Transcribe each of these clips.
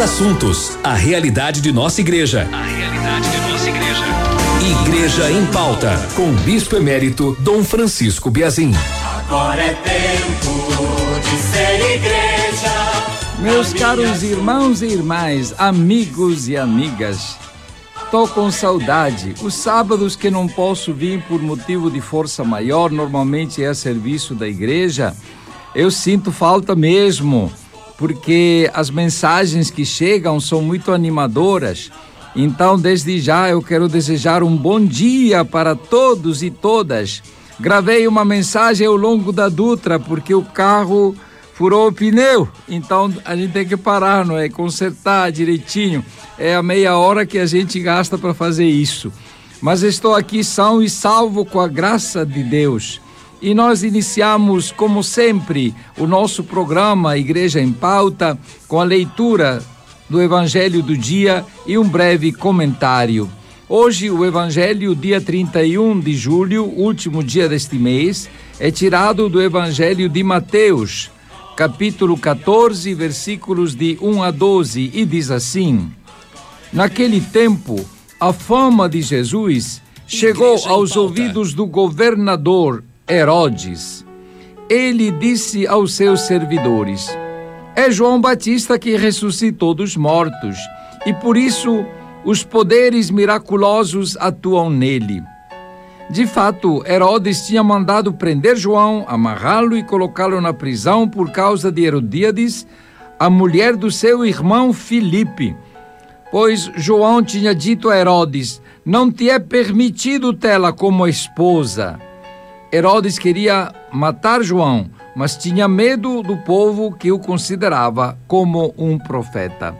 os assuntos, a realidade de nossa igreja. A realidade de nossa igreja. Igreja em pauta, com o Bispo Emérito Dom Francisco Biazin. Agora é tempo de ser igreja. Meus caros irmãos e irmãs, amigos e amigas, tô com saudade. Os sábados que não posso vir por motivo de força maior, normalmente é a serviço da igreja, eu sinto falta mesmo porque as mensagens que chegam são muito animadoras. Então, desde já, eu quero desejar um bom dia para todos e todas. Gravei uma mensagem ao longo da Dutra, porque o carro furou o pneu. Então, a gente tem que parar, não é? Consertar direitinho. É a meia hora que a gente gasta para fazer isso. Mas estou aqui são e salvo com a graça de Deus. E nós iniciamos, como sempre, o nosso programa Igreja em Pauta com a leitura do Evangelho do dia e um breve comentário. Hoje, o Evangelho, dia 31 de julho, último dia deste mês, é tirado do Evangelho de Mateus, capítulo 14, versículos de 1 a 12, e diz assim: Naquele tempo, a fama de Jesus chegou aos ouvidos do governador Herodes. Ele disse aos seus servidores: É João Batista que ressuscitou dos mortos, e por isso os poderes miraculosos atuam nele. De fato, Herodes tinha mandado prender João, amarrá-lo e colocá-lo na prisão por causa de Herodíades, a mulher do seu irmão Filipe. Pois João tinha dito a Herodes: Não te é permitido tê-la como esposa. Herodes queria matar João, mas tinha medo do povo que o considerava como um profeta.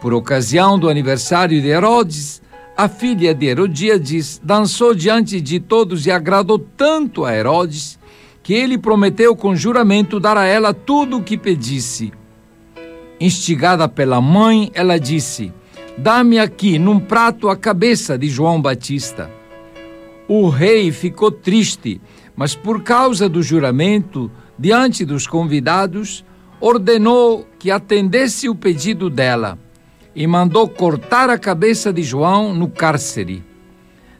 Por ocasião do aniversário de Herodes, a filha de Herodíades dançou diante de todos e agradou tanto a Herodes que ele prometeu com juramento dar a ela tudo o que pedisse. Instigada pela mãe, ela disse: Dá-me aqui num prato a cabeça de João Batista. O rei ficou triste, mas por causa do juramento, diante dos convidados, ordenou que atendesse o pedido dela e mandou cortar a cabeça de João no cárcere.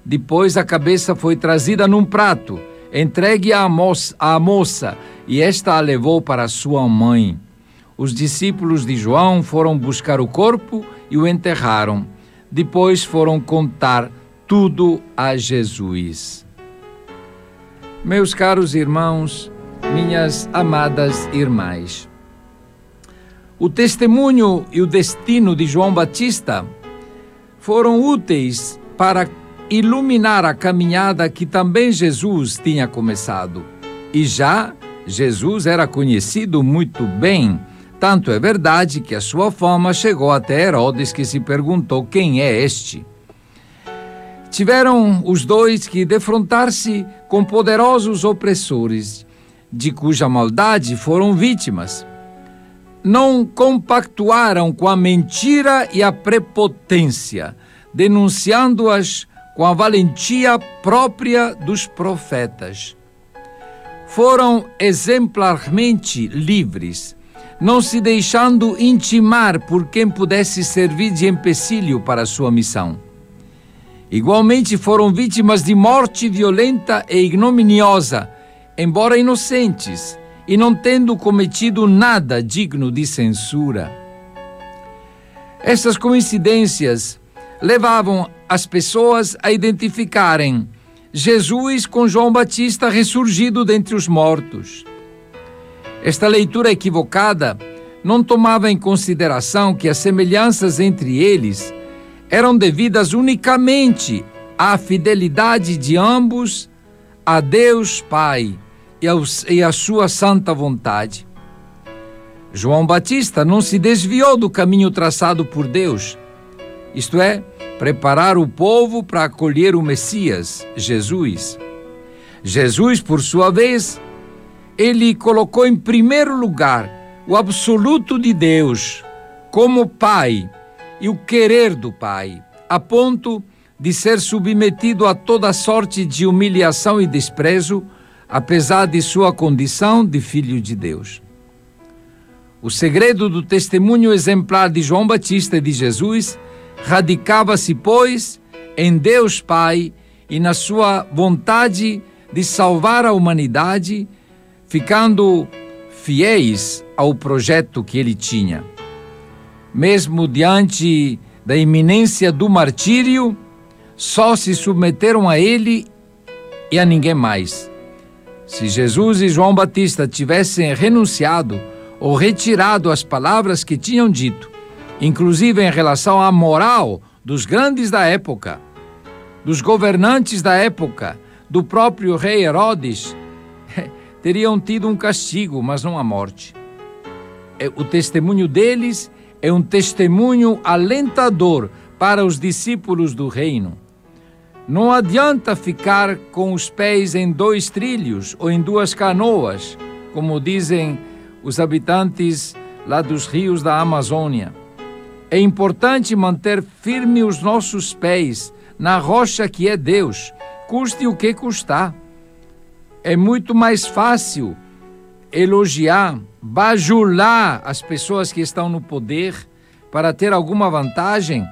Depois a cabeça foi trazida num prato, entregue à moça, à moça e esta a levou para sua mãe. Os discípulos de João foram buscar o corpo e o enterraram. Depois foram contar tudo a Jesus. Meus caros irmãos, minhas amadas irmãs, o testemunho e o destino de João Batista foram úteis para iluminar a caminhada que também Jesus tinha começado. E já Jesus era conhecido muito bem. Tanto é verdade que a sua fama chegou até Herodes, que se perguntou quem é este. Tiveram os dois que defrontar-se com poderosos opressores, de cuja maldade foram vítimas. Não compactuaram com a mentira e a prepotência, denunciando-as com a valentia própria dos profetas. Foram exemplarmente livres, não se deixando intimar por quem pudesse servir de empecilho para sua missão. Igualmente foram vítimas de morte violenta e ignominiosa, embora inocentes, e não tendo cometido nada digno de censura. Essas coincidências levavam as pessoas a identificarem Jesus com João Batista ressurgido dentre os mortos. Esta leitura equivocada não tomava em consideração que as semelhanças entre eles eram devidas unicamente à fidelidade de ambos a Deus Pai e, à sua santa vontade. João Batista não se desviou do caminho traçado por Deus, isto é, preparar o povo para acolher o Messias, Jesus. Jesus, por sua vez, ele colocou em primeiro lugar o absoluto de Deus como Pai e o querer do Pai, a ponto de ser submetido a toda sorte de humilhação e desprezo, apesar de sua condição de filho de Deus. O segredo do testemunho exemplar de João Batista e de Jesus radicava-se, pois, em Deus Pai e na sua vontade de salvar a humanidade, ficando fiéis ao projeto que ele tinha. Mesmo diante da iminência do martírio, só se submeteram a ele e a ninguém mais. Se Jesus e João Batista tivessem renunciado ou retirado as palavras que tinham dito, inclusive em relação à moral dos grandes da época, dos governantes da época, do próprio rei Herodes, teriam tido um castigo, mas não a morte. É, o testemunho deles é um testemunho alentador para os discípulos do reino. Não adianta ficar com os pés em dois trilhos ou em duas canoas, como dizem os habitantes lá dos rios da Amazônia. É importante manter firme os nossos pés na rocha que é Deus, custe o que custar. É muito mais fácil elogiar, bajular as pessoas que estão no poder para ter alguma vantagem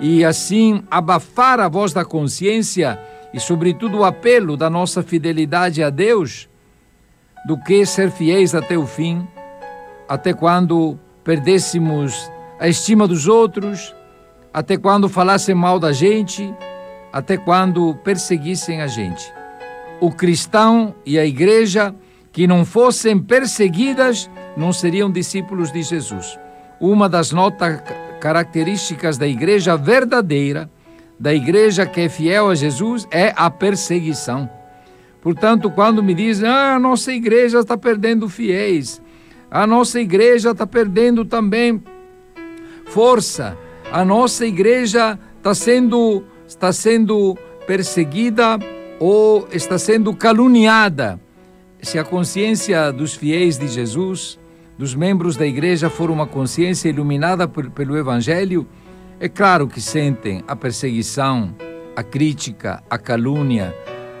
e assim abafar a voz da consciência e, sobretudo, o apelo da nossa fidelidade a Deus, do que ser fiéis até o fim até quando perdêssemos a estima dos outros, até quando falassem mal da gente, até quando perseguissem a gente. O cristão e a igreja que não fossem perseguidas não seriam discípulos de Jesus. Uma das notas características da igreja verdadeira, da igreja que é fiel a Jesus, é a perseguição. Portanto, quando me dizem, ah, a nossa igreja está perdendo fiéis, a nossa igreja está perdendo também força. A nossa igreja está sendo, está sendo perseguida ou está sendo caluniada. Se a consciência dos fiéis de Jesus, dos membros da igreja, for uma consciência iluminada por, pelo Evangelho, é claro que sentem a perseguição, a crítica, a calúnia,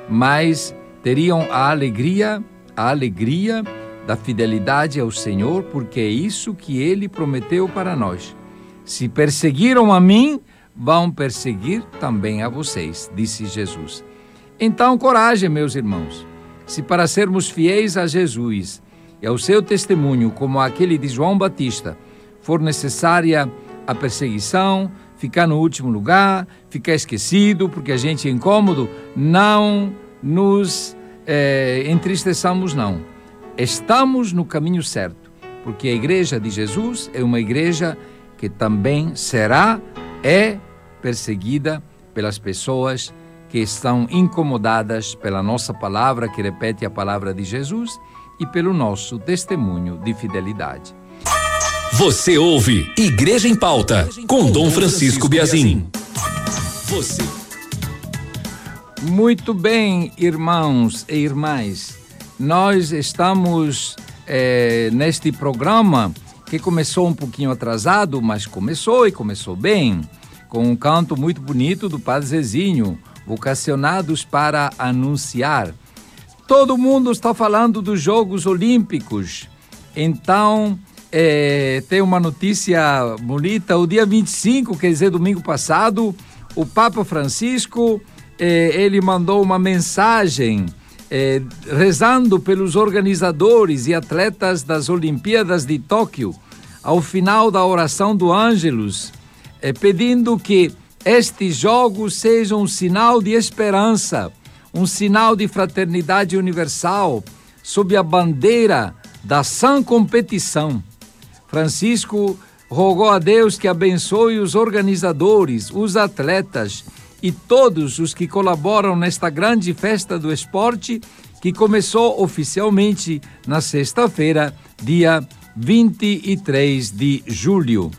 mas teriam a alegria, a alegria da fidelidade ao Senhor, porque é isso que ele prometeu para nós. Se perseguiram a mim, vão perseguir também a vocês, disse Jesus. Então, coragem, meus irmãos. Se para sermos fiéis a Jesus e ao seu testemunho, como aquele de João Batista, for necessária a perseguição, ficar no último lugar, ficar esquecido porque a gente é incômodo, não nos é, entristeçamos, não. Estamos no caminho certo, porque a igreja de Jesus é uma igreja que também será, é perseguida pelas pessoas que estão incomodadas pela nossa palavra, que repete a palavra de Jesus, e pelo nosso testemunho de fidelidade. Você ouve Igreja em Pauta, com Dom Francisco Biazin. Você. Muito bem, irmãos e irmãs nós estamos é, neste programa que começou um pouquinho atrasado, mas começou e começou bem, com um canto muito bonito do Padre Zezinho, vocacionados para anunciar. Todo mundo está falando dos Jogos Olímpicos, então é, tem uma notícia bonita. O dia 25, quer dizer, domingo passado, o Papa Francisco é, ele mandou uma mensagem é, rezando pelos organizadores e atletas das Olimpíadas de Tóquio, ao final da oração do Ângelus, é, pedindo que estes jogos sejam um sinal de esperança, um sinal de fraternidade universal, sob a bandeira da sã competição. Francisco rogou a Deus que abençoe os organizadores, os atletas e todos os que colaboram nesta grande festa do esporte que começou oficialmente na sexta-feira, dia 23 de julho.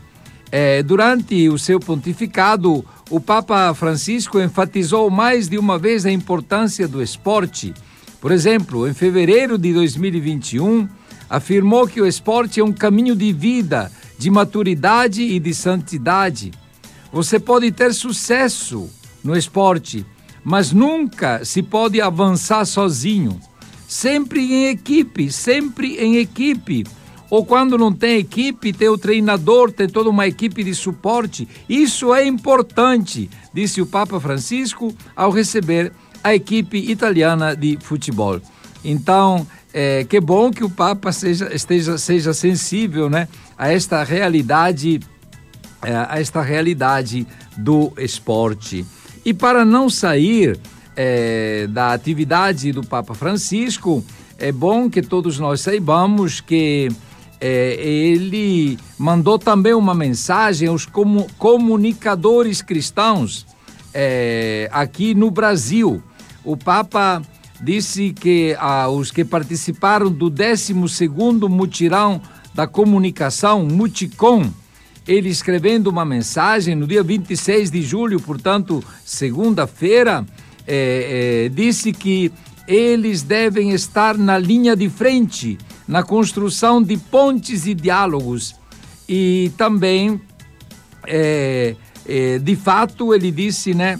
É, durante o seu pontificado, o Papa Francisco enfatizou mais de uma vez a importância do esporte. Por exemplo, em fevereiro de 2021, afirmou que o esporte é um caminho de vida, de maturidade e de santidade. Você pode ter sucesso no esporte, mas nunca se pode avançar sozinho. Sempre em equipe, sempre em equipe. Ou quando não tem equipe, tem o treinador, tem toda uma equipe de suporte. Isso é importante, disse o Papa Francisco ao receber a equipe italiana de futebol. Então, é, que bom que o Papa seja, esteja, seja sensível né, a esta realidade, é, a esta realidade do esporte. E para não sair é, da atividade do Papa Francisco, é bom que todos nós saibamos que é, ele mandou também uma mensagem aos comunicadores cristãos é, aqui no Brasil. O Papa disse que ah, os que participaram do 12º mutirão da comunicação, Muticom, ele escrevendo uma mensagem no dia 26 de julho, portanto, segunda-feira, é, é, disse que eles devem estar na linha de frente na construção de pontes e diálogos. E também, é, é, de fato, ele disse, né?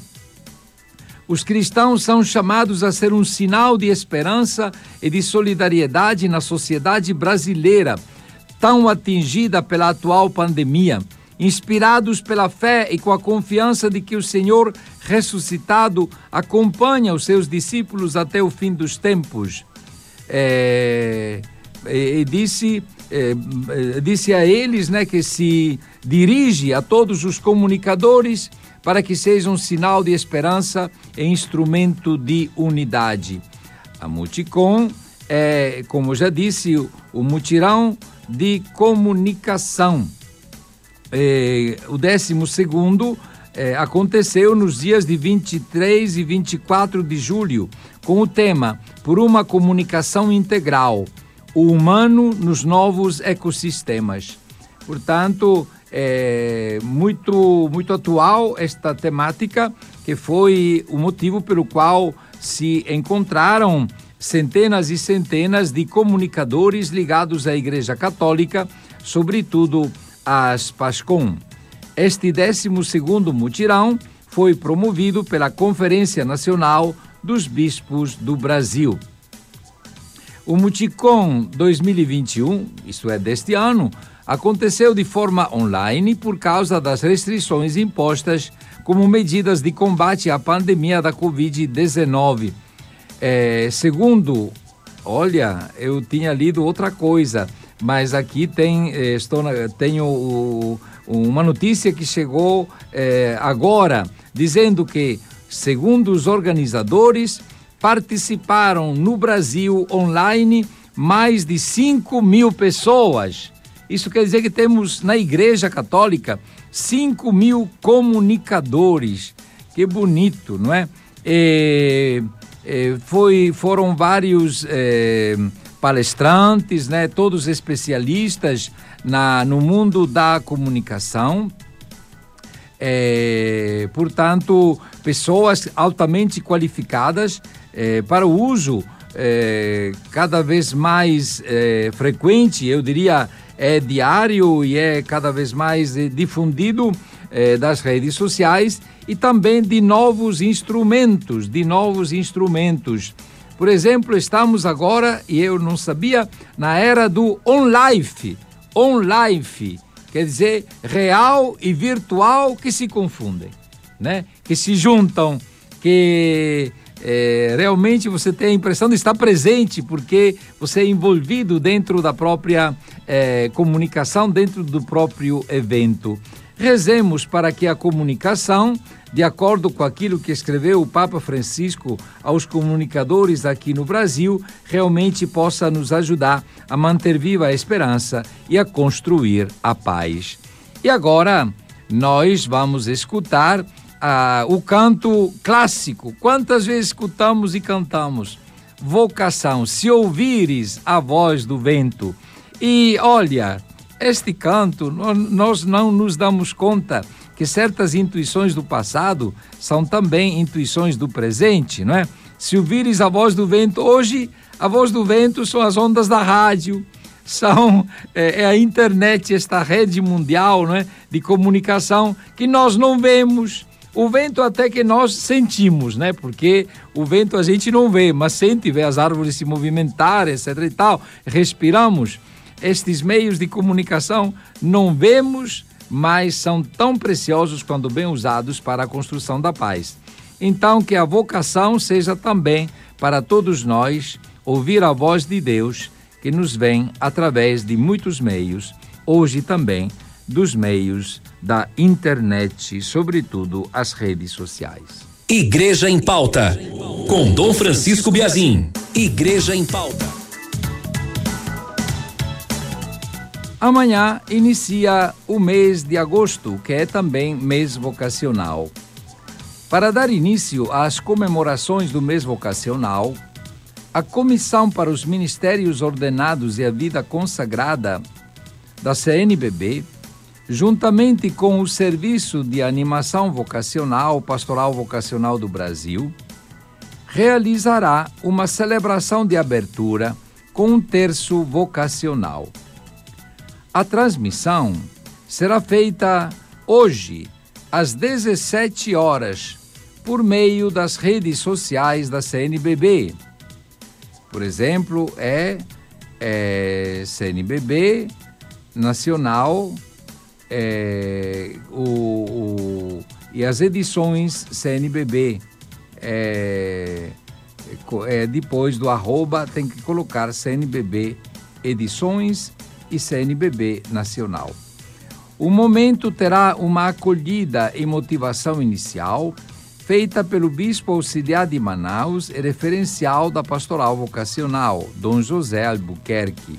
Os cristãos são chamados a ser um sinal de esperança e de solidariedade na sociedade brasileira, tão atingida pela atual pandemia. Inspirados pela fé e com a confiança de que o Senhor ressuscitado acompanha os seus discípulos até o fim dos tempos. É, e, disse, é, disse a eles né, que se dirige a todos os comunicadores para que seja um sinal de esperança e instrumento de unidade. A Multicom é, como já disse, o, mutirão de comunicação. É, o 12 segundo é, aconteceu nos dias de 23 e 24 de julho, com o tema Por uma comunicação integral, o humano nos novos ecossistemas. Portanto, é muito, muito atual esta temática, que foi o motivo pelo qual se encontraram centenas e centenas de comunicadores ligados à Igreja Católica, sobretudo às PASCOM. Este 12 mutirão foi promovido pela Conferência Nacional dos Bispos do Brasil. O Muticom 2021, isto é, deste ano, aconteceu de forma online por causa das restrições impostas como medidas de combate à pandemia da Covid-19. É, segundo, olha, eu tinha lido outra coisa, mas aqui tem, é, estou tenho uma notícia que chegou é, agora, dizendo que, segundo os organizadores, participaram no Brasil online mais de 5 mil pessoas. Isso quer dizer que temos na Igreja Católica 5 mil comunicadores. Que bonito, não é? E, e foi, foram vários é, palestrantes, né, todos especialistas na, no mundo da comunicação. É, portanto, pessoas altamente qualificadas é, para o uso é, cada vez mais é, frequente, eu diria é diário e é cada vez mais é, difundido é, das redes sociais e também de novos instrumentos, de novos instrumentos. Por exemplo, estamos agora, e eu não sabia, na era do on-life. On-life, quer dizer, real e virtual que se confundem, né? Que se juntam, que é, realmente você tem a impressão de estar presente, porque você é envolvido dentro da própria é, comunicação, dentro do próprio evento. Rezemos para que a comunicação, de acordo com aquilo que escreveu o Papa Francisco aos comunicadores aqui no Brasil, realmente possa nos ajudar a manter viva a esperança e a construir a paz. E agora nós vamos escutar ah, o canto clássico. Quantas vezes escutamos e cantamos? Vocação, se ouvires a voz do vento. E olha, este canto, nós não nos damos conta que certas intuições do passado são também intuições do presente, não é? Se ouvires a voz do vento, hoje a voz do vento são as ondas da rádio, são é, é a internet, esta rede mundial não é, de comunicação que nós não vemos, o vento até que nós sentimos, né? Porque o vento a gente não vê, mas sente, vê as árvores se movimentar, etc e tal, respiramos. estes meios de comunicação não vemos, mas são tão preciosos quando bem usados para a construção da paz. Então, que a vocação seja também para todos nós ouvir a voz de Deus que nos vem através de muitos meios, hoje também dos meios da internet, sobretudo as redes sociais. Igreja em Pauta, com Dom Francisco Biazin. Igreja em Pauta. Amanhã inicia o mês de agosto, que é também mês vocacional. Para dar início às comemorações do mês vocacional, a Comissão para os Ministérios Ordenados e a Vida Consagrada da CNBB, juntamente com o Serviço de Animação Vocacional Pastoral Vocacional do Brasil, realizará uma celebração de abertura com um terço vocacional. A transmissão será feita hoje, às 17 horas, por meio das redes sociais da CNBB. Por exemplo, é, é CNBB Nacional é, o, o, e as edições CNBB. É, é, depois do arroba tem que colocar CNBB Edições e CNBB Nacional. O momento terá uma acolhida e motivação inicial feita pelo Bispo Auxiliar de Manaus e referencial da Pastoral Vocacional, Dom José Albuquerque.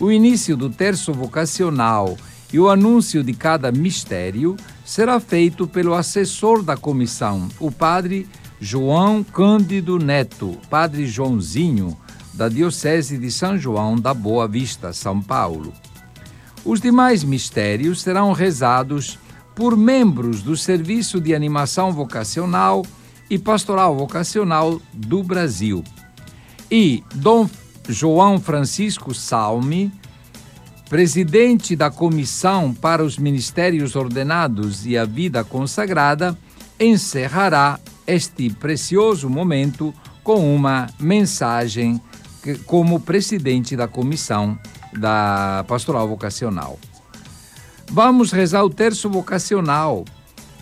O início do terço vocacional e o anúncio de cada mistério será feito pelo assessor da comissão, o Padre João Cândido Neto, Padre Joãozinho, da Diocese de São João da Boa Vista, São Paulo. Os demais mistérios serão rezados por membros do Serviço de Animação Vocacional e Pastoral Vocacional do Brasil. E Dom João Francisco Salme, presidente da Comissão para os Ministérios Ordenados e a Vida Consagrada, encerrará este precioso momento com uma mensagem como presidente da comissão da pastoral vocacional. Vamos rezar o terço vocacional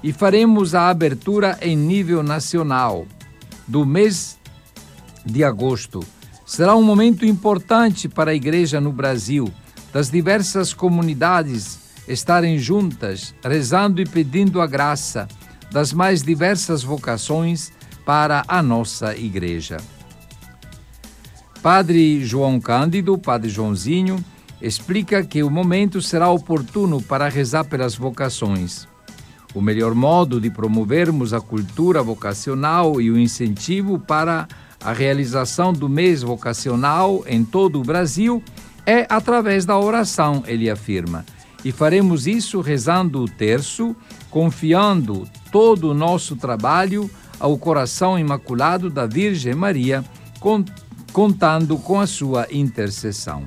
e faremos a abertura em nível nacional do mês de agosto. Será um momento importante para a igreja no Brasil, das diversas comunidades estarem juntas, rezando e pedindo a graça das mais diversas vocações para a nossa igreja. Padre João Cândido, Padre Joãozinho, explica que o momento será oportuno para rezar pelas vocações. O melhor modo de promovermos a cultura vocacional e o incentivo para a realização do mês vocacional em todo o Brasil é através da oração, ele afirma. E faremos isso rezando o terço, confiando todo o nosso trabalho ao coração imaculado da Virgem Maria, contando com a sua intercessão.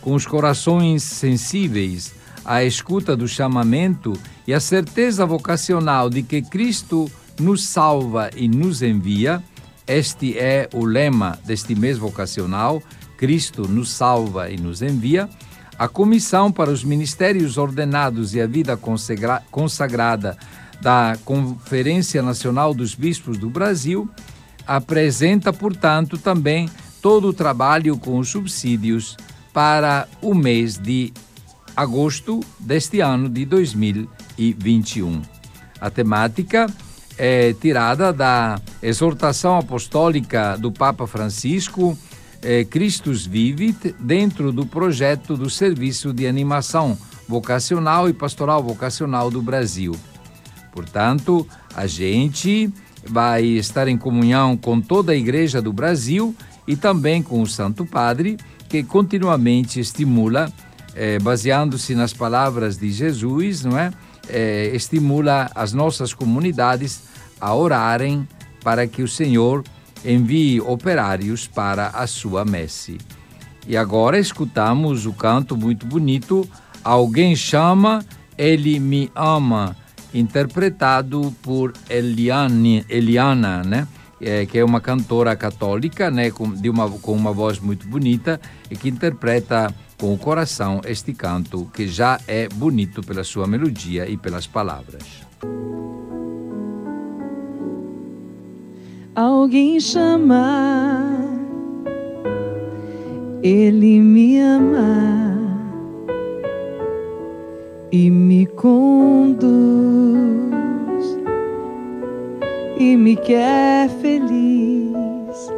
Com os corações sensíveis à escuta do chamamento e a certeza vocacional de que Cristo nos salva e nos envia, este é o lema deste mês vocacional: Cristo nos salva e nos envia. A Comissão para os Ministérios Ordenados e a Vida Consagrada da Conferência Nacional dos Bispos do Brasil apresenta, portanto, também todo o trabalho com os subsídios para o mês de agosto deste ano de 2021. A temática é tirada da exortação apostólica do Papa Francisco, é, Christus Vivit, dentro do projeto do Serviço de Animação Vocacional e Pastoral Vocacional do Brasil. Portanto, a gente vai estar em comunhão com toda a Igreja do Brasil e também com o Santo Padre, que continuamente estimula, eh, baseando-se nas palavras de Jesus, não é? Eh, estimula as nossas comunidades a orarem para que o Senhor envie operários para a sua messe. E agora escutamos o canto muito bonito Alguém chama, ele me ama interpretado por Eliane, Eliana, né? é, que é uma cantora católica, né, com, de uma, com uma voz muito bonita e que interpreta com o coração este canto que já é bonito pela sua melodia e pelas palavras. Alguém chama, ele me ama. E me conduz. E me quer feliz.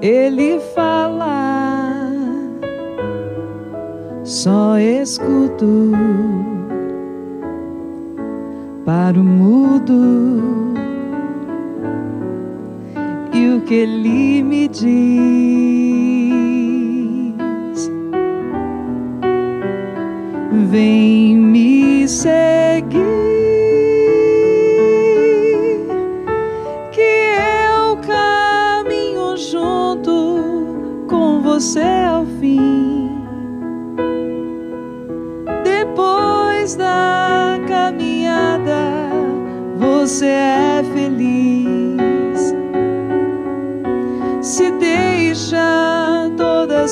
Ele fala, só escuto. Para o mudo e o que ele me diz. Vem me seguir, que eu caminho junto com você ao fim. Depois da caminhada, você é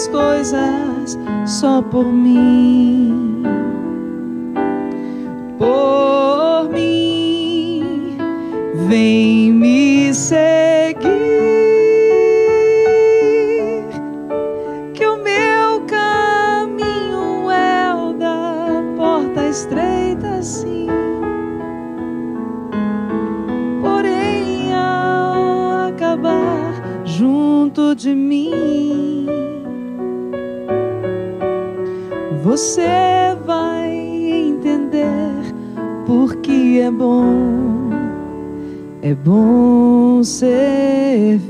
coisas só por mim. Bom servir.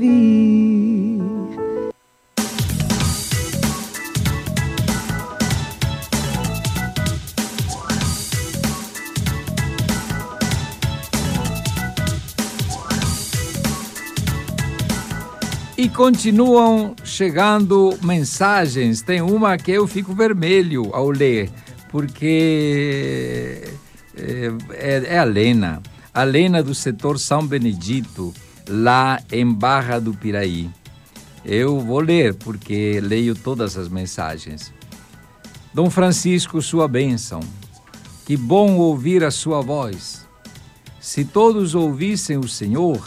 E continuam chegando mensagens. Tem uma que eu fico vermelho ao ler, porque é, é, é a Lena. A Lena do setor São Benedito, lá em Barra do Piraí. Eu vou ler, porque leio todas as mensagens. Dom Francisco, sua bênção. Que bom ouvir a sua voz. Se todos ouvissem o Senhor,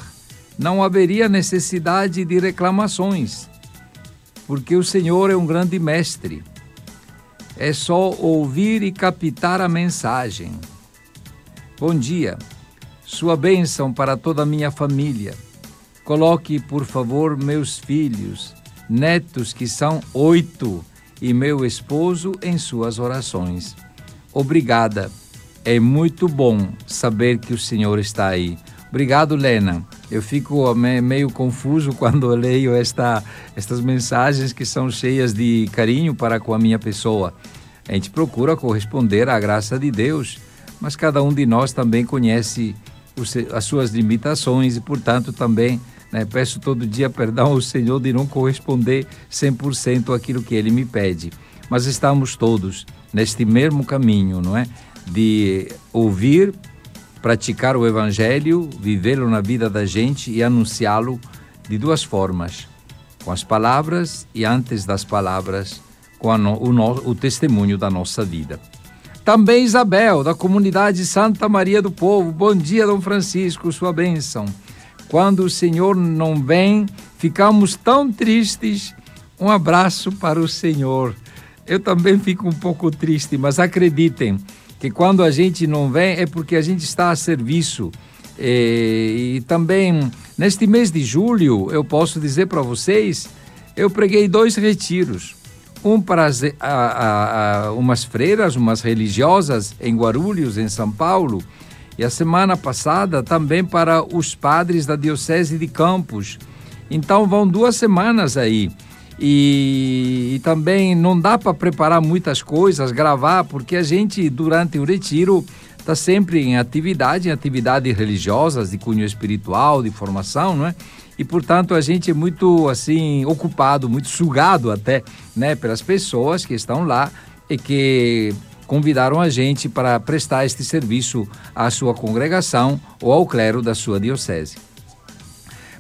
não haveria necessidade de reclamações, porque o Senhor é um grande mestre. É só ouvir e captar a mensagem. Bom dia, sua bênção para toda a minha família. Coloque, por favor, meus filhos, netos, que são oito, e meu esposo em suas orações. Obrigada. É muito bom saber que o Senhor está aí. Obrigado, Lena. Eu fico meio confuso quando leio esta, estas mensagens que são cheias de carinho para com a minha pessoa. A gente procura corresponder à graça de Deus, mas cada um de nós também conhece as suas limitações e, portanto, também né, peço todo dia perdão ao Senhor de não corresponder 100% àquilo que Ele me pede. Mas estamos todos neste mesmo caminho, não é? De ouvir praticar o Evangelho, vivê-lo na vida da gente e anunciá-lo de duas formas: com as palavras e, antes das palavras, com no, o, no, o testemunho da nossa vida. Também Isabel, da comunidade Santa Maria do Povo. Bom dia, Dom Francisco, sua bênção. Quando o Senhor não vem, ficamos tão tristes. Um abraço para o Senhor. Eu também fico um pouco triste, mas acreditem, que quando a gente não vem é porque a gente está a serviço. E, e também, neste mês de julho, eu posso dizer para vocês, eu preguei dois retiros. Um para a, a, a, umas freiras, umas religiosas em Guarulhos, em São Paulo, e a semana passada também para os padres da Diocese de Campos. Então vão duas semanas aí. E, e também não dá para preparar muitas coisas, gravar, porque a gente, durante o retiro, está sempre em atividade, em atividades religiosas, de cunho espiritual, de formação, não é? E, portanto, a gente é muito, assim, ocupado, muito sugado até, né, pelas pessoas que estão lá e que convidaram a gente para prestar este serviço à sua congregação ou ao clero da sua diocese.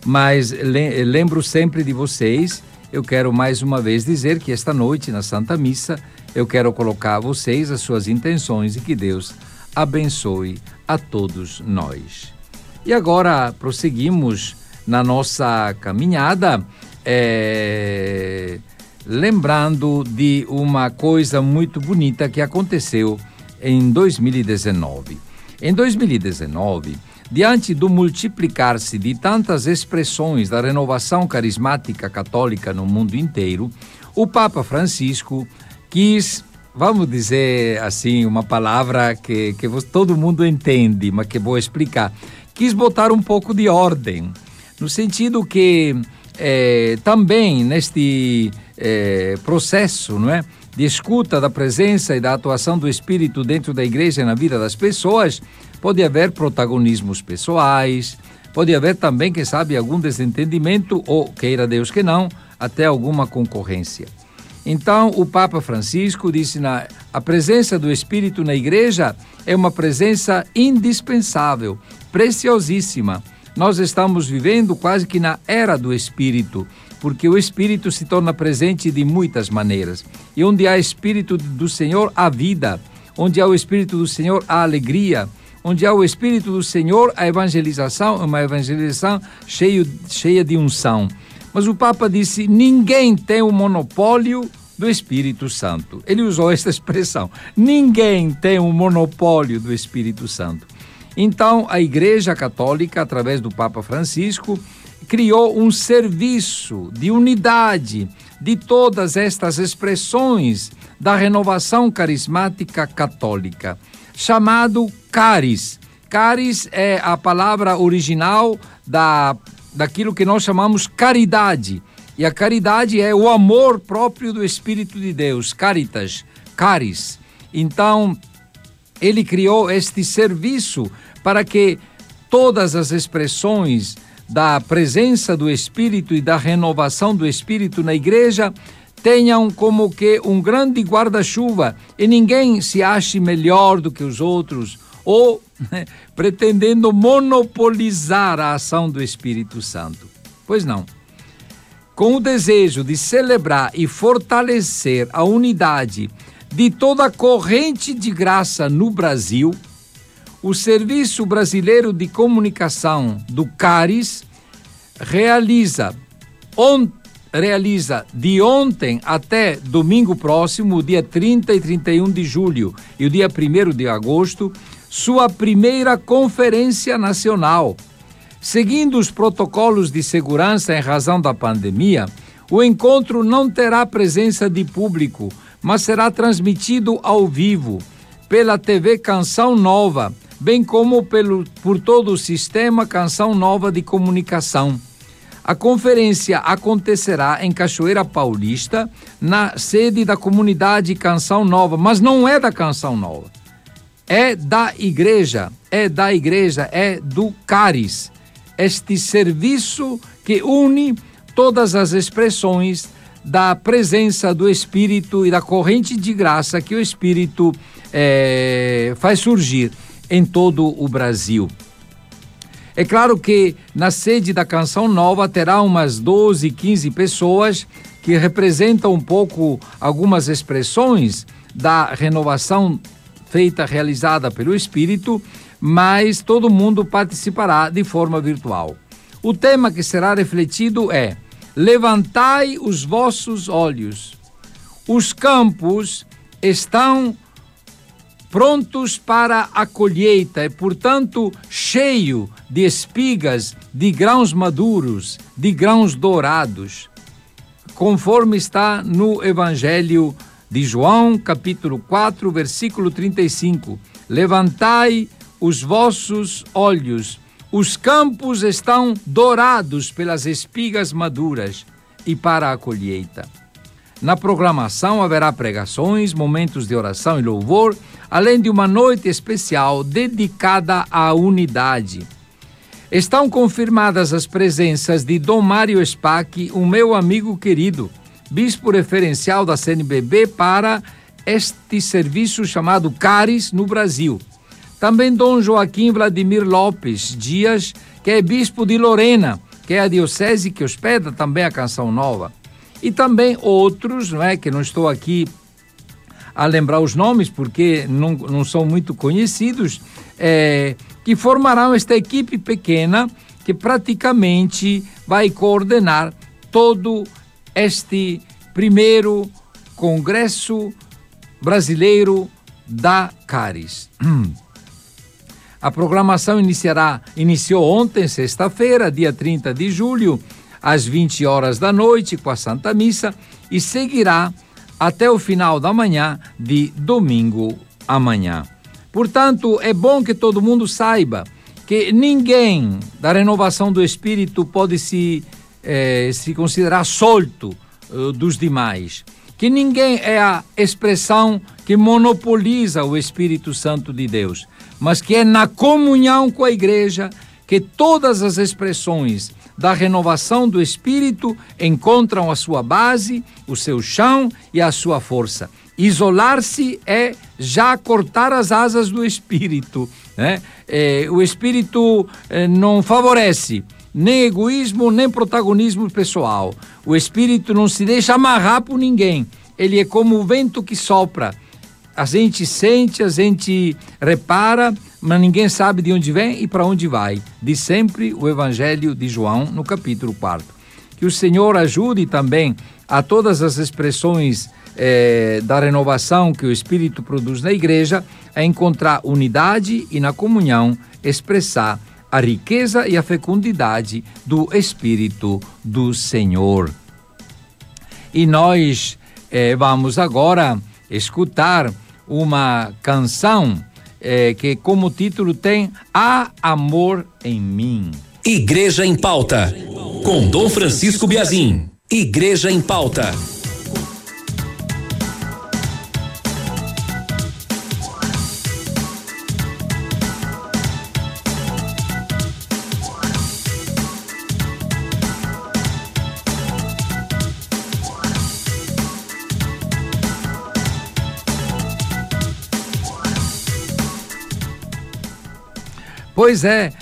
Mas le lembro sempre de vocês. Eu quero mais uma vez dizer que esta noite, na Santa Missa, eu quero colocar a vocês as suas intenções e que Deus abençoe a todos nós. E agora prosseguimos na nossa caminhada, é, lembrando de uma coisa muito bonita que aconteceu em 2019. Em 2019, diante do multiplicar-se de tantas expressões da renovação carismática católica no mundo inteiro, o Papa Francisco quis, vamos dizer assim, uma palavra que, que todo mundo entende, mas que vou explicar, quis botar um pouco de ordem, no sentido que é, também neste é, processo, não é? de escuta da presença e da atuação do Espírito dentro da igreja e na vida das pessoas, pode haver protagonismos pessoais, pode haver também, quem sabe, algum desentendimento ou, queira Deus que não, até alguma concorrência. Então, o Papa Francisco disse na a presença do Espírito na igreja é uma presença indispensável, preciosíssima. Nós estamos vivendo quase que na era do Espírito porque o Espírito se torna presente de muitas maneiras. E onde há Espírito do Senhor, há vida. Onde há o Espírito do Senhor, há alegria. Onde há o Espírito do Senhor, a evangelização é uma evangelização cheio, cheia de unção. Mas o Papa disse: ninguém tem o monopólio do Espírito Santo. Ele usou esta expressão: ninguém tem o monopólio do Espírito Santo. Então, a Igreja Católica, através do Papa Francisco, criou um serviço de unidade de todas estas expressões da renovação carismática católica, chamado Caris. Caris é a palavra original da, daquilo que nós chamamos caridade. E a caridade é o amor próprio do Espírito de Deus, caritas, caris. Então, ele criou este serviço para que todas as expressões da presença do Espírito e da renovação do Espírito na igreja tenham como que um grande guarda-chuva e ninguém se ache melhor do que os outros ou né, pretendendo monopolizar a ação do Espírito Santo. Pois não. Com o desejo de celebrar e fortalecer a unidade de toda a corrente de graça no Brasil, o Serviço Brasileiro de Comunicação do CARIS realiza, on, realiza de ontem até domingo próximo, dia 30 e 31 de julho e o dia 1 de agosto, sua primeira Conferência Nacional. Seguindo os protocolos de segurança em razão da pandemia, o encontro não terá presença de público, mas será transmitido ao vivo pela TV Canção Nova bem como pelo, por todo o sistema Canção Nova de Comunicação. A conferência acontecerá em Cachoeira Paulista, na sede da comunidade Canção Nova, mas não é da Canção Nova. É da igreja, é da igreja, é do Caris. Este serviço que une todas as expressões da presença do Espírito e da corrente de graça que o Espírito é, faz surgir em todo o Brasil. É claro que na sede da Canção Nova terá umas 12, 15 pessoas que representam um pouco algumas expressões da renovação feita, realizada pelo Espírito, mas todo mundo participará de forma virtual. O tema que será refletido é: Levantai os vossos olhos. Os campos estão prontos para a colheita e, portanto, cheio de espigas, de grãos maduros, de grãos dourados, conforme está no Evangelho de João, capítulo 4, versículo 35. Levantai os vossos olhos, os campos estão dourados pelas espigas maduras e para a colheita. Na programação haverá pregações, momentos de oração e louvor, além de uma noite especial dedicada à unidade. Estão confirmadas as presenças de Dom Mário Spack, o meu amigo querido, bispo referencial da CNBB para este serviço chamado CARIS no Brasil. Também Dom Joaquim Vladimir Lopes Dias, que é bispo de Lorena, que é a diocese que hospeda também a Canção Nova. E também outros, não é, que não estou aqui a lembrar os nomes porque não, não são muito conhecidos, é, que formarão esta equipe pequena que praticamente vai coordenar todo este primeiro Congresso Brasileiro da Caris. A programação iniciará, iniciou ontem, sexta-feira, dia 30 de julho, às 20 horas da noite, com a Santa Missa, e seguirá até o final da manhã de domingo amanhã. Portanto, é bom que todo mundo saiba que ninguém da renovação do espírito pode se, eh, se considerar solto uh, dos demais. Que ninguém é a expressão que monopoliza o Espírito Santo de Deus, mas que é na comunhão com a igreja que todas as expressões da renovação do espírito encontram a sua base, o seu chão e a sua força. Isolar-se é já cortar as asas do espírito. Né? É, o espírito é, não favorece nem egoísmo, nem protagonismo pessoal. O espírito não se deixa amarrar por ninguém. Ele é como o vento que sopra. A gente sente, a gente repara, mas ninguém sabe de onde vem e para onde vai. Diz sempre o Evangelho de João, no capítulo 4. Que o Senhor ajude também a todas as expressões eh, da renovação que o Espírito produz na igreja a encontrar unidade e na comunhão expressar a riqueza e a fecundidade do Espírito do Senhor. E nós eh, vamos agora escutar uma canção é, que como título tem Há Amor em Mim. Igreja em Pauta, com Dom Francisco Biazin. Igreja em Pauta. Pois é,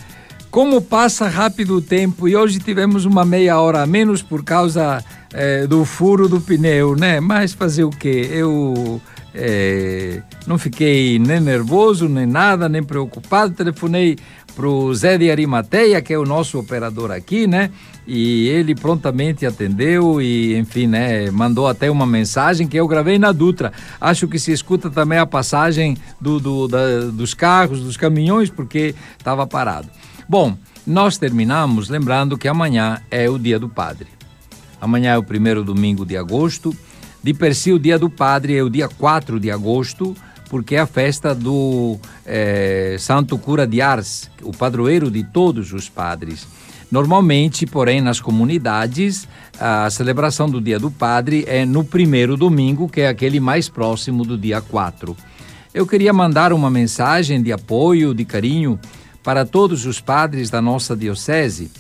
como passa rápido o tempo e hoje tivemos uma meia hora a menos por causa é, do furo do pneu, né? Mas fazer o quê? Eu é, não fiquei nem nervoso, nem nada, nem preocupado. Telefonei pro Zé de Arimateia, que é o nosso operador aqui, né? E ele prontamente atendeu e, enfim, né, mandou até uma mensagem que eu gravei na Dutra. Acho que se escuta também a passagem do, do da, dos carros, dos caminhões, porque estava parado. Bom, nós terminamos lembrando que amanhã é o Dia do Padre. Amanhã é o primeiro domingo de agosto. De per si, o Dia do Padre é o dia 4 de agosto porque é a festa do é, Santo Cura de Ars, o padroeiro de todos os padres. Normalmente, porém, nas comunidades, a celebração do Dia do Padre é no primeiro domingo, que é aquele mais próximo do dia 4. Eu queria mandar uma mensagem de apoio, de carinho para todos os padres da nossa diocese,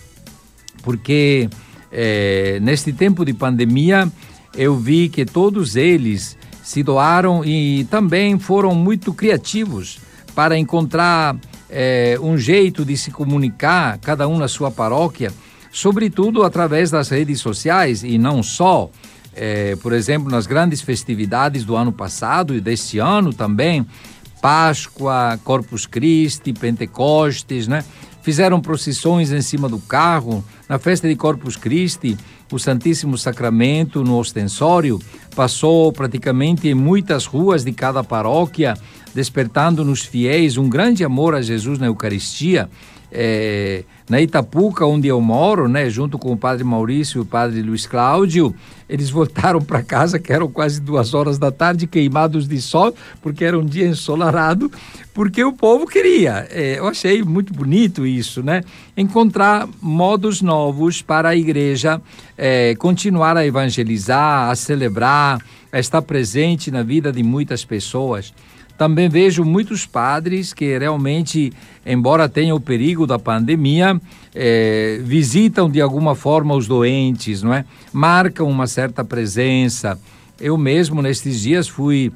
porque é, neste tempo de pandemia eu vi que todos eles se doaram e também foram muito criativos para encontrar é, um jeito de se comunicar, cada um na sua paróquia, sobretudo através das redes sociais e não só. É, por exemplo, nas grandes festividades do ano passado e deste ano também, Páscoa, Corpus Christi, Pentecostes, né? Fizeram procissões em cima do carro. Na festa de Corpus Christi, o Santíssimo Sacramento no ostensório passou praticamente em muitas ruas de cada paróquia, despertando nos fiéis um grande amor a Jesus na Eucaristia. É, na Itapuca, onde eu moro, né, junto com o padre Maurício e o padre Luiz Cláudio, eles voltaram para casa, que eram quase duas horas da tarde, queimados de sol, porque era um dia ensolarado, porque o povo queria. É, eu achei muito bonito isso, né? Encontrar modos novos para a igreja é, continuar a evangelizar, a celebrar, a estar presente na vida de muitas pessoas. Também vejo muitos padres que realmente, embora tenha o perigo da pandemia, é, visitam de alguma forma os doentes, não é? Marcam uma certa presença. Eu mesmo, nestes dias, fui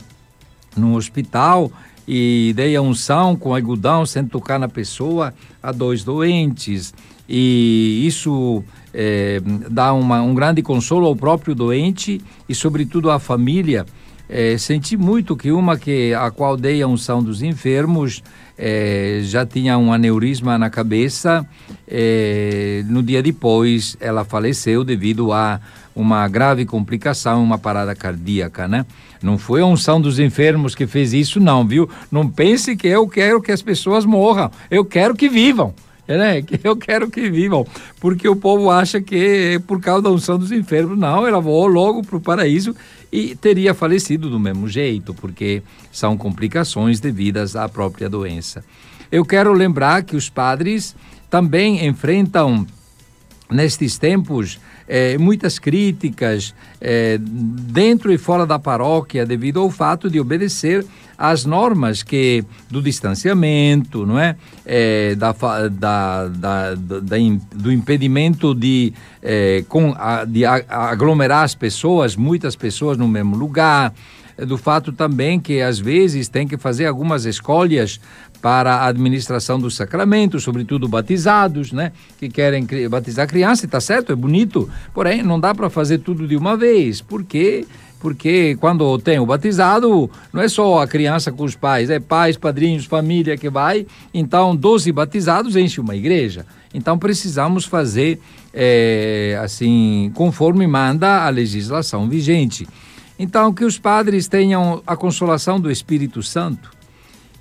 no hospital e dei a unção com algodão sem tocar na pessoa a dois doentes. E isso é, dá uma, um grande consolo ao próprio doente e, sobretudo, à família. É, senti muito que uma que a qual dei a unção dos enfermos é, já tinha um aneurisma na cabeça. É, no dia depois, ela faleceu devido a uma grave complicação, uma parada cardíaca, né? Não foi a unção dos enfermos que fez isso, não, viu? Não pense que eu quero que as pessoas morram. Eu quero que vivam. Né? Eu quero que vivam, porque o povo acha que é por causa da unção dos enfermos. Não, ela voou logo para o paraíso e teria falecido do mesmo jeito, porque são complicações devidas à própria doença. Eu quero lembrar que os padres também enfrentam nestes tempos é, muitas críticas é, dentro e fora da paróquia devido ao fato de obedecer às normas que do distanciamento, não é, é da, da, da, da, do impedimento de, é, com, de aglomerar as pessoas, muitas pessoas no mesmo lugar, do fato também que às vezes tem que fazer algumas escolhas para a administração dos sacramentos, sobretudo batizados, né? Que querem batizar criança, está certo, é bonito, porém não dá para fazer tudo de uma vez, porque porque quando tem o batizado, não é só a criança com os pais, é pais, padrinhos, família que vai, então 12 batizados enche uma igreja. Então precisamos fazer é, assim, conforme manda a legislação vigente. Então que os padres tenham a consolação do Espírito Santo,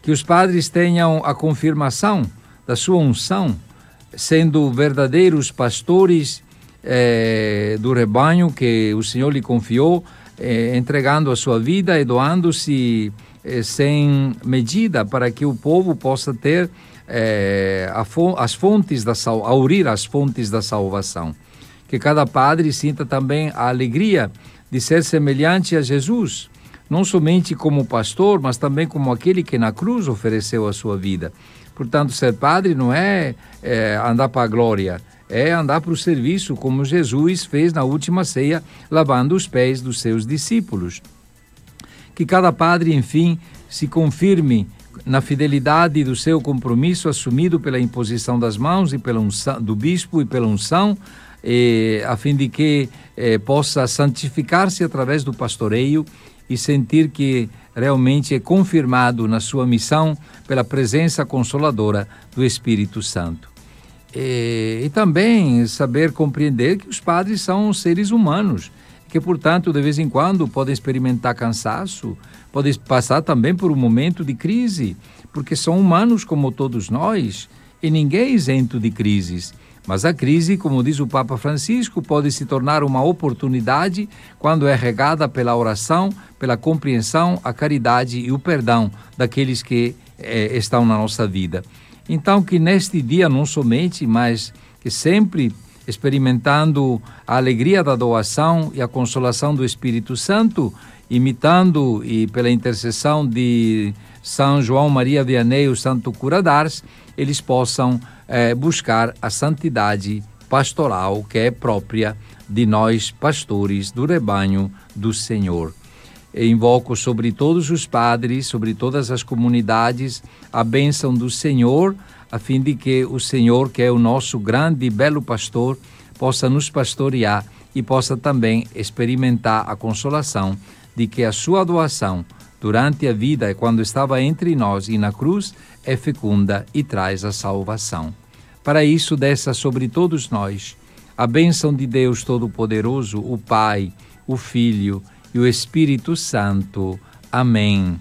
que os padres tenham a confirmação da sua unção, sendo verdadeiros pastores eh, do rebanho que o Senhor lhe confiou, eh, entregando a sua vida e doando-se eh, sem medida para que o povo possa ter as fontes da sal, aurir as fontes da salvação. Que cada padre sinta também a alegria de ser semelhante a Jesus, não somente como pastor, mas também como aquele que na cruz ofereceu a sua vida. Portanto, ser padre não é, é andar para a glória, é andar para o serviço, como Jesus fez na última ceia, lavando os pés dos seus discípulos. Que cada padre, enfim, se confirme na fidelidade do seu compromisso assumido pela imposição das mãos e pela unção, do bispo e pela unção, eh, a fim de que eh, possa santificar-se através do pastoreio e sentir que realmente é confirmado na sua missão pela presença consoladora do Espírito Santo. E, e, também saber compreender que os padres são seres humanos, que, portanto, de vez em quando podem experimentar cansaço, podem passar também por um momento de crise, porque são humanos como todos nós e ninguém é isento de crises. Mas a crise, como diz o Papa Francisco, pode se tornar uma oportunidade quando é regada pela oração, pela compreensão, a caridade e o perdão daqueles que eh, estão na nossa vida. Então, que neste dia, não somente, mas que sempre experimentando a alegria da doação e a consolação do Espírito Santo, imitando e pela intercessão de São João Maria Vianney, o Santo Cura d'Ars, eles possam é, buscar a santidade pastoral que é própria de nós, pastores do rebanho do Senhor. Invoco sobre todos os padres, sobre todas as comunidades, a bênção do Senhor, a fim de que o Senhor, que é o nosso grande e belo pastor, possa nos pastorear e possa também experimentar a consolação de que a sua doação durante a vida, quando estava entre nós e na cruz, é fecunda e traz a salvação. Para isso, desça sobre todos nós a bênção de Deus Todo-Poderoso, o Pai, o Filho e o Espírito Santo. Amém.